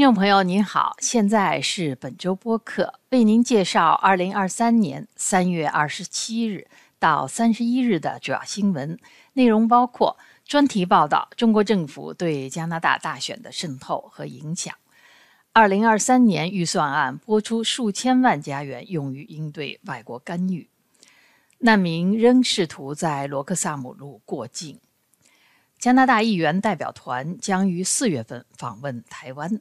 听众朋友您好，现在是本周播客，为您介绍二零二三年三月二十七日到三十一日的主要新闻内容，包括专题报道中国政府对加拿大大选的渗透和影响。二零二三年预算案拨出数千万加元用于应对外国干预。难民仍试图在罗克萨姆路过境。加拿大议员代表团将于四月份访问台湾。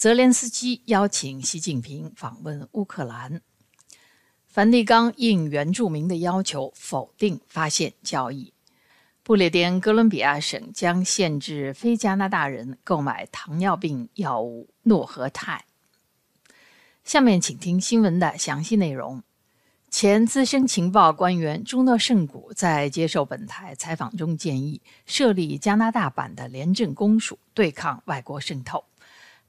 泽连斯基邀请习近平访问乌克兰。梵蒂冈应原住民的要求否定发现交易。不列颠哥伦比亚省将限制非加拿大人购买糖尿病药物诺和泰。下面请听新闻的详细内容。前资深情报官员朱诺圣古在接受本台采访中建议设立加拿大版的廉政公署，对抗外国渗透。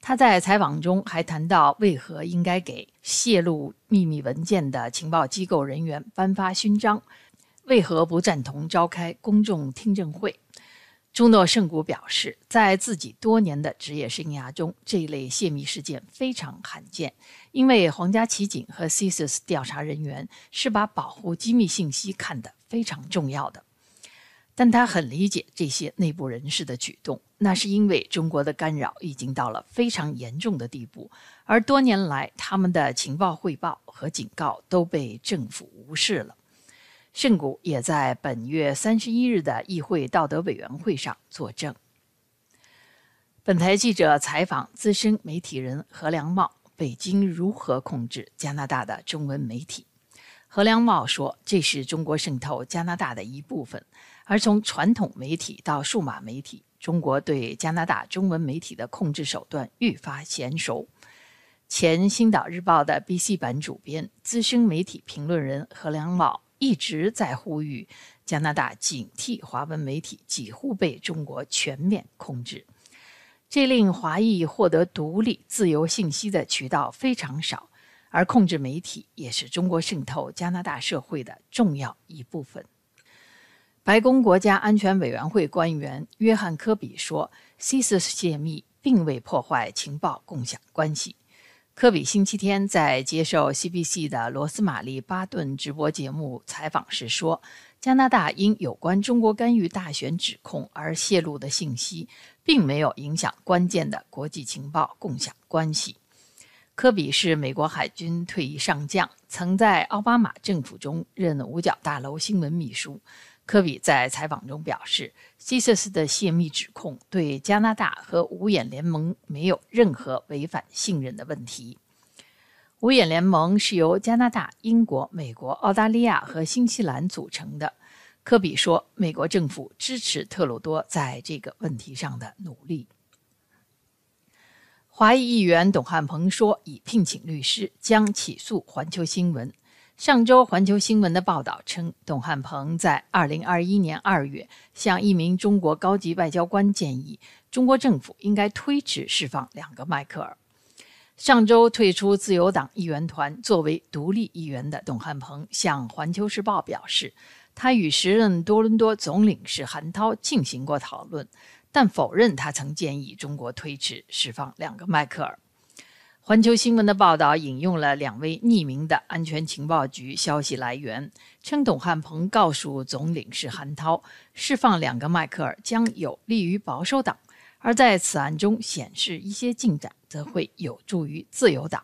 他在采访中还谈到，为何应该给泄露秘密文件的情报机构人员颁发勋章，为何不赞同召开公众听证会。朱诺圣古表示，在自己多年的职业生涯中，这一类泄密事件非常罕见，因为皇家骑警和 CSIS 调查人员是把保护机密信息看得非常重要的。但他很理解这些内部人士的举动，那是因为中国的干扰已经到了非常严重的地步，而多年来他们的情报汇报和警告都被政府无视了。圣谷也在本月三十一日的议会道德委员会上作证。本台记者采访资深媒体人何良茂，北京如何控制加拿大的中文媒体？何良茂说：“这是中国渗透加拿大的一部分。”而从传统媒体到数码媒体，中国对加拿大中文媒体的控制手段愈发娴熟。前《星岛日报》的 BC 版主编、资深媒体评论人何良茂一直在呼吁加拿大警惕华文媒体几乎被中国全面控制，这令华裔获得独立、自由信息的渠道非常少，而控制媒体也是中国渗透加拿大社会的重要一部分。白宫国家安全委员会官员约翰·科比说：“CSIS 泄密并未破坏情报共享关系。”科比星期天在接受 CBC 的罗斯玛丽·巴顿直播节目采访时说：“加拿大因有关中国干预大选指控而泄露的信息，并没有影响关键的国际情报共享关系。”科比是美国海军退役上将，曾在奥巴马政府中任五角大楼新闻秘书。科比在采访中表示，CSS 的泄密指控对加拿大和五眼联盟没有任何违反信任的问题。五眼联盟是由加拿大、英国、美国、澳大利亚和新西兰组成的。科比说，美国政府支持特鲁多在这个问题上的努力。华裔议员董汉鹏说，已聘请律师，将起诉环球新闻。上周，环球新闻的报道称，董汉鹏在2021年2月向一名中国高级外交官建议，中国政府应该推迟释放两个迈克尔。上周退出自由党议员团，作为独立议员的董汉鹏向《环球时报》表示，他与时任多伦多总领事韩涛进行过讨论，但否认他曾建议中国推迟释放两个迈克尔。环球新闻的报道引用了两位匿名的安全情报局消息来源，称董汉鹏告诉总领事韩涛，释放两个迈克尔将有利于保守党，而在此案中显示一些进展，则会有助于自由党。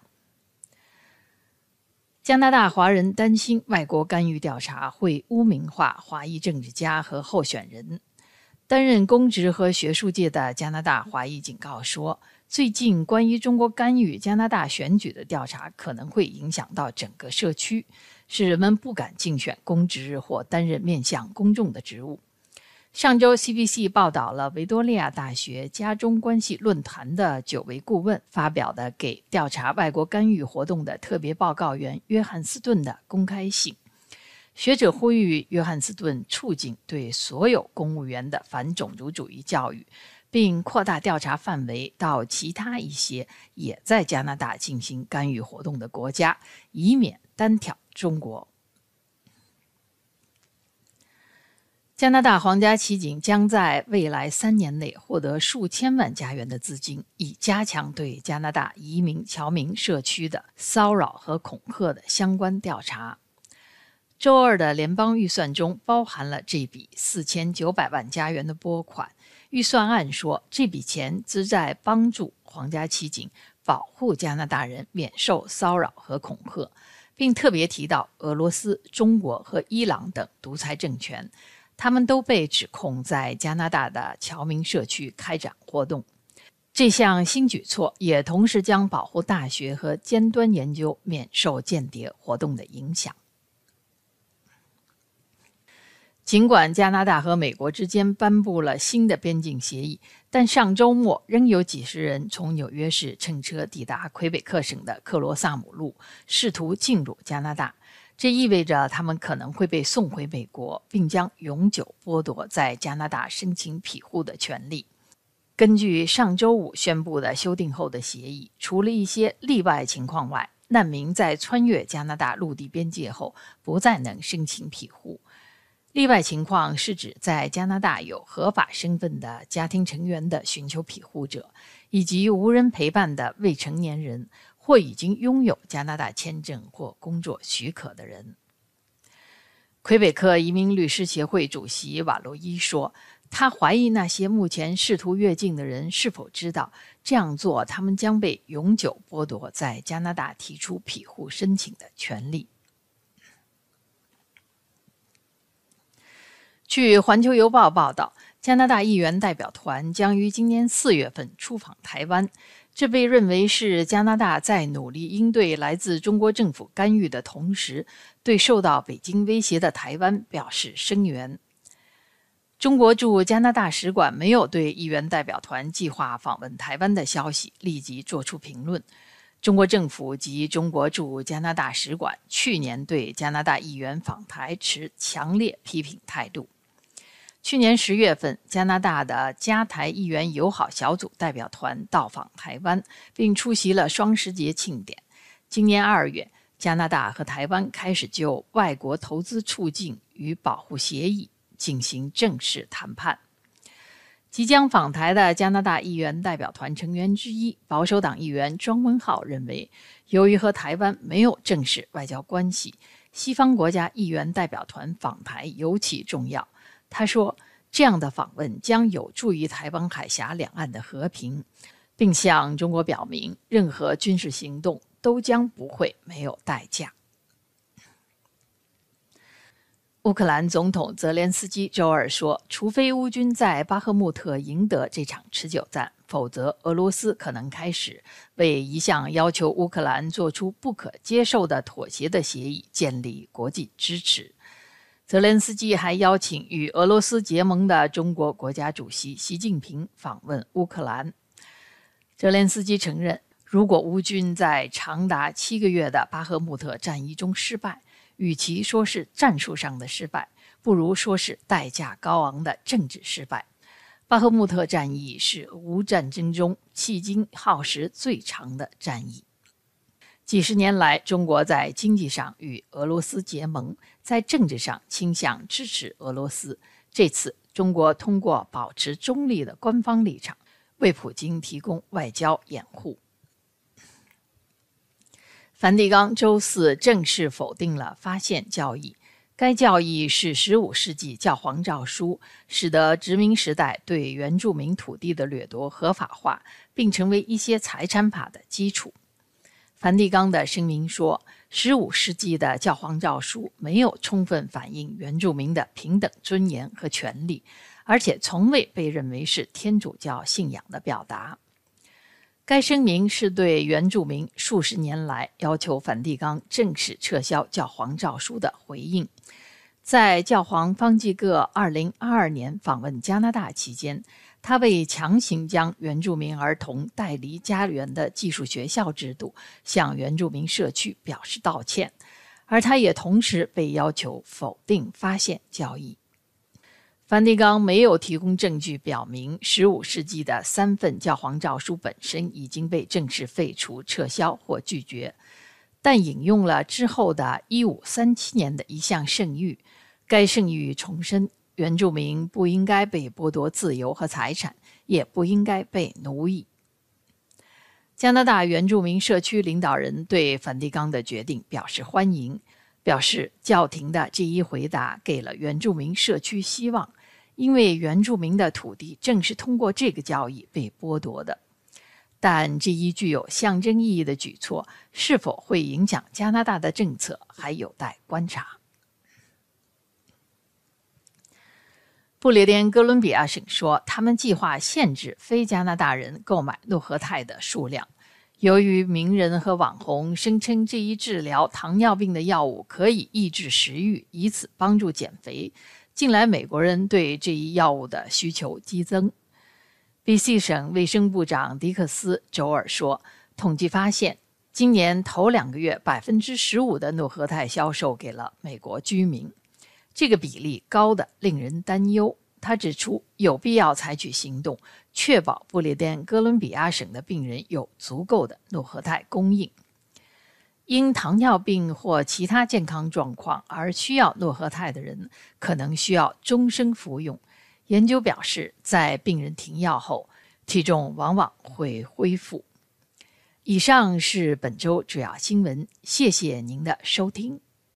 加拿大华人担心外国干预调查会污名化华裔政治家和候选人。担任公职和学术界的加拿大华裔警告说。最近关于中国干预加拿大选举的调查可能会影响到整个社区，使人们不敢竞选公职或担任面向公众的职务。上周，CBC 报道了维多利亚大学加中关系论坛的九位顾问发表的给调查外国干预活动的特别报告员约翰斯顿的公开信。学者呼吁约翰斯顿促进对所有公务员的反种族主义教育。并扩大调查范围到其他一些也在加拿大进行干预活动的国家，以免单挑中国。加拿大皇家骑警将在未来三年内获得数千万加元的资金，以加强对加拿大移民侨民社区的骚扰和恐吓的相关调查。周二的联邦预算中包含了这笔四千九百万加元的拨款。预算案说，这笔钱旨在帮助皇家骑警保护加拿大人免受骚扰和恐吓，并特别提到俄罗斯、中国和伊朗等独裁政权。他们都被指控在加拿大的侨民社区开展活动。这项新举措也同时将保护大学和尖端研究免受间谍活动的影响。尽管加拿大和美国之间颁布了新的边境协议，但上周末仍有几十人从纽约市乘车抵达魁北克省的克罗萨姆路，试图进入加拿大。这意味着他们可能会被送回美国，并将永久剥夺在加拿大申请庇护的权利。根据上周五宣布的修订后的协议，除了一些例外情况外，难民在穿越加拿大陆地边界后不再能申请庇护。例外情况是指在加拿大有合法身份的家庭成员的寻求庇护者，以及无人陪伴的未成年人。或已经拥有加拿大签证或工作许可的人。魁北克移民律师协会主席瓦洛伊说：“他怀疑那些目前试图越境的人是否知道这样做，他们将被永久剥夺在加拿大提出庇护申请的权利。”据《环球邮报》报道，加拿大议员代表团将于今年四月份出访台湾。这被认为是加拿大在努力应对来自中国政府干预的同时，对受到北京威胁的台湾表示声援。中国驻加拿大使馆没有对议员代表团计划访问台湾的消息立即作出评论。中国政府及中国驻加拿大使馆去年对加拿大议员访台持强烈批评态度。去年十月份，加拿大的加台议员友好小组代表团到访台湾，并出席了双十节庆典。今年二月，加拿大和台湾开始就外国投资促进与保护协议进行正式谈判。即将访台的加拿大议员代表团成员之一保守党议员庄文浩认为，由于和台湾没有正式外交关系，西方国家议员代表团访台尤其重要。他说：“这样的访问将有助于台湾海峡两岸的和平，并向中国表明，任何军事行动都将不会没有代价。”乌克兰总统泽连斯基周二说：“除非乌军在巴赫穆特赢得这场持久战，否则俄罗斯可能开始为一项要求乌克兰做出不可接受的妥协的协议建立国际支持。”泽连斯基还邀请与俄罗斯结盟的中国国家主席习近平访问乌克兰。泽连斯基承认，如果乌军在长达七个月的巴赫穆特战役中失败，与其说是战术上的失败，不如说是代价高昂的政治失败。巴赫穆特战役是乌战争中迄今耗时最长的战役。几十年来，中国在经济上与俄罗斯结盟，在政治上倾向支持俄罗斯。这次，中国通过保持中立的官方立场，为普京提供外交掩护。梵蒂冈周四正式否定了发现教义，该教义是15世纪教皇诏书，使得殖民时代对原住民土地的掠夺合法化，并成为一些财产法的基础。梵蒂冈的声明说，15世纪的教皇诏书没有充分反映原住民的平等尊严和权利，而且从未被认为是天主教信仰的表达。该声明是对原住民数十年来要求梵蒂冈正式撤销教皇诏书的回应。在教皇方济各2022年访问加拿大期间。他为强行将原住民儿童带离家园的技术学校制度向原住民社区表示道歉，而他也同时被要求否定发现交易。梵蒂冈没有提供证据表明15世纪的三份教皇诏书本身已经被正式废除、撤销或拒绝，但引用了之后的1537年的一项圣谕。该圣谕重申。原住民不应该被剥夺自由和财产，也不应该被奴役。加拿大原住民社区领导人对梵蒂冈的决定表示欢迎，表示教廷的这一回答给了原住民社区希望，因为原住民的土地正是通过这个交易被剥夺的。但这一具有象征意义的举措是否会影响加拿大的政策，还有待观察。不列颠哥伦比亚省说，他们计划限制非加拿大人购买诺和泰的数量。由于名人和网红声称这一治疗糖尿病的药物可以抑制食欲，以此帮助减肥，近来美国人对这一药物的需求激增。B.C. 省卫生部长迪克斯周二说，统计发现，今年头两个月，百分之十五的诺和泰销售给了美国居民。这个比例高的令人担忧。他指出，有必要采取行动，确保不列颠哥伦比亚省的病人有足够的诺和泰供应。因糖尿病或其他健康状况而需要诺和泰的人，可能需要终生服用。研究表示，在病人停药后，体重往往会恢复。以上是本周主要新闻，谢谢您的收听。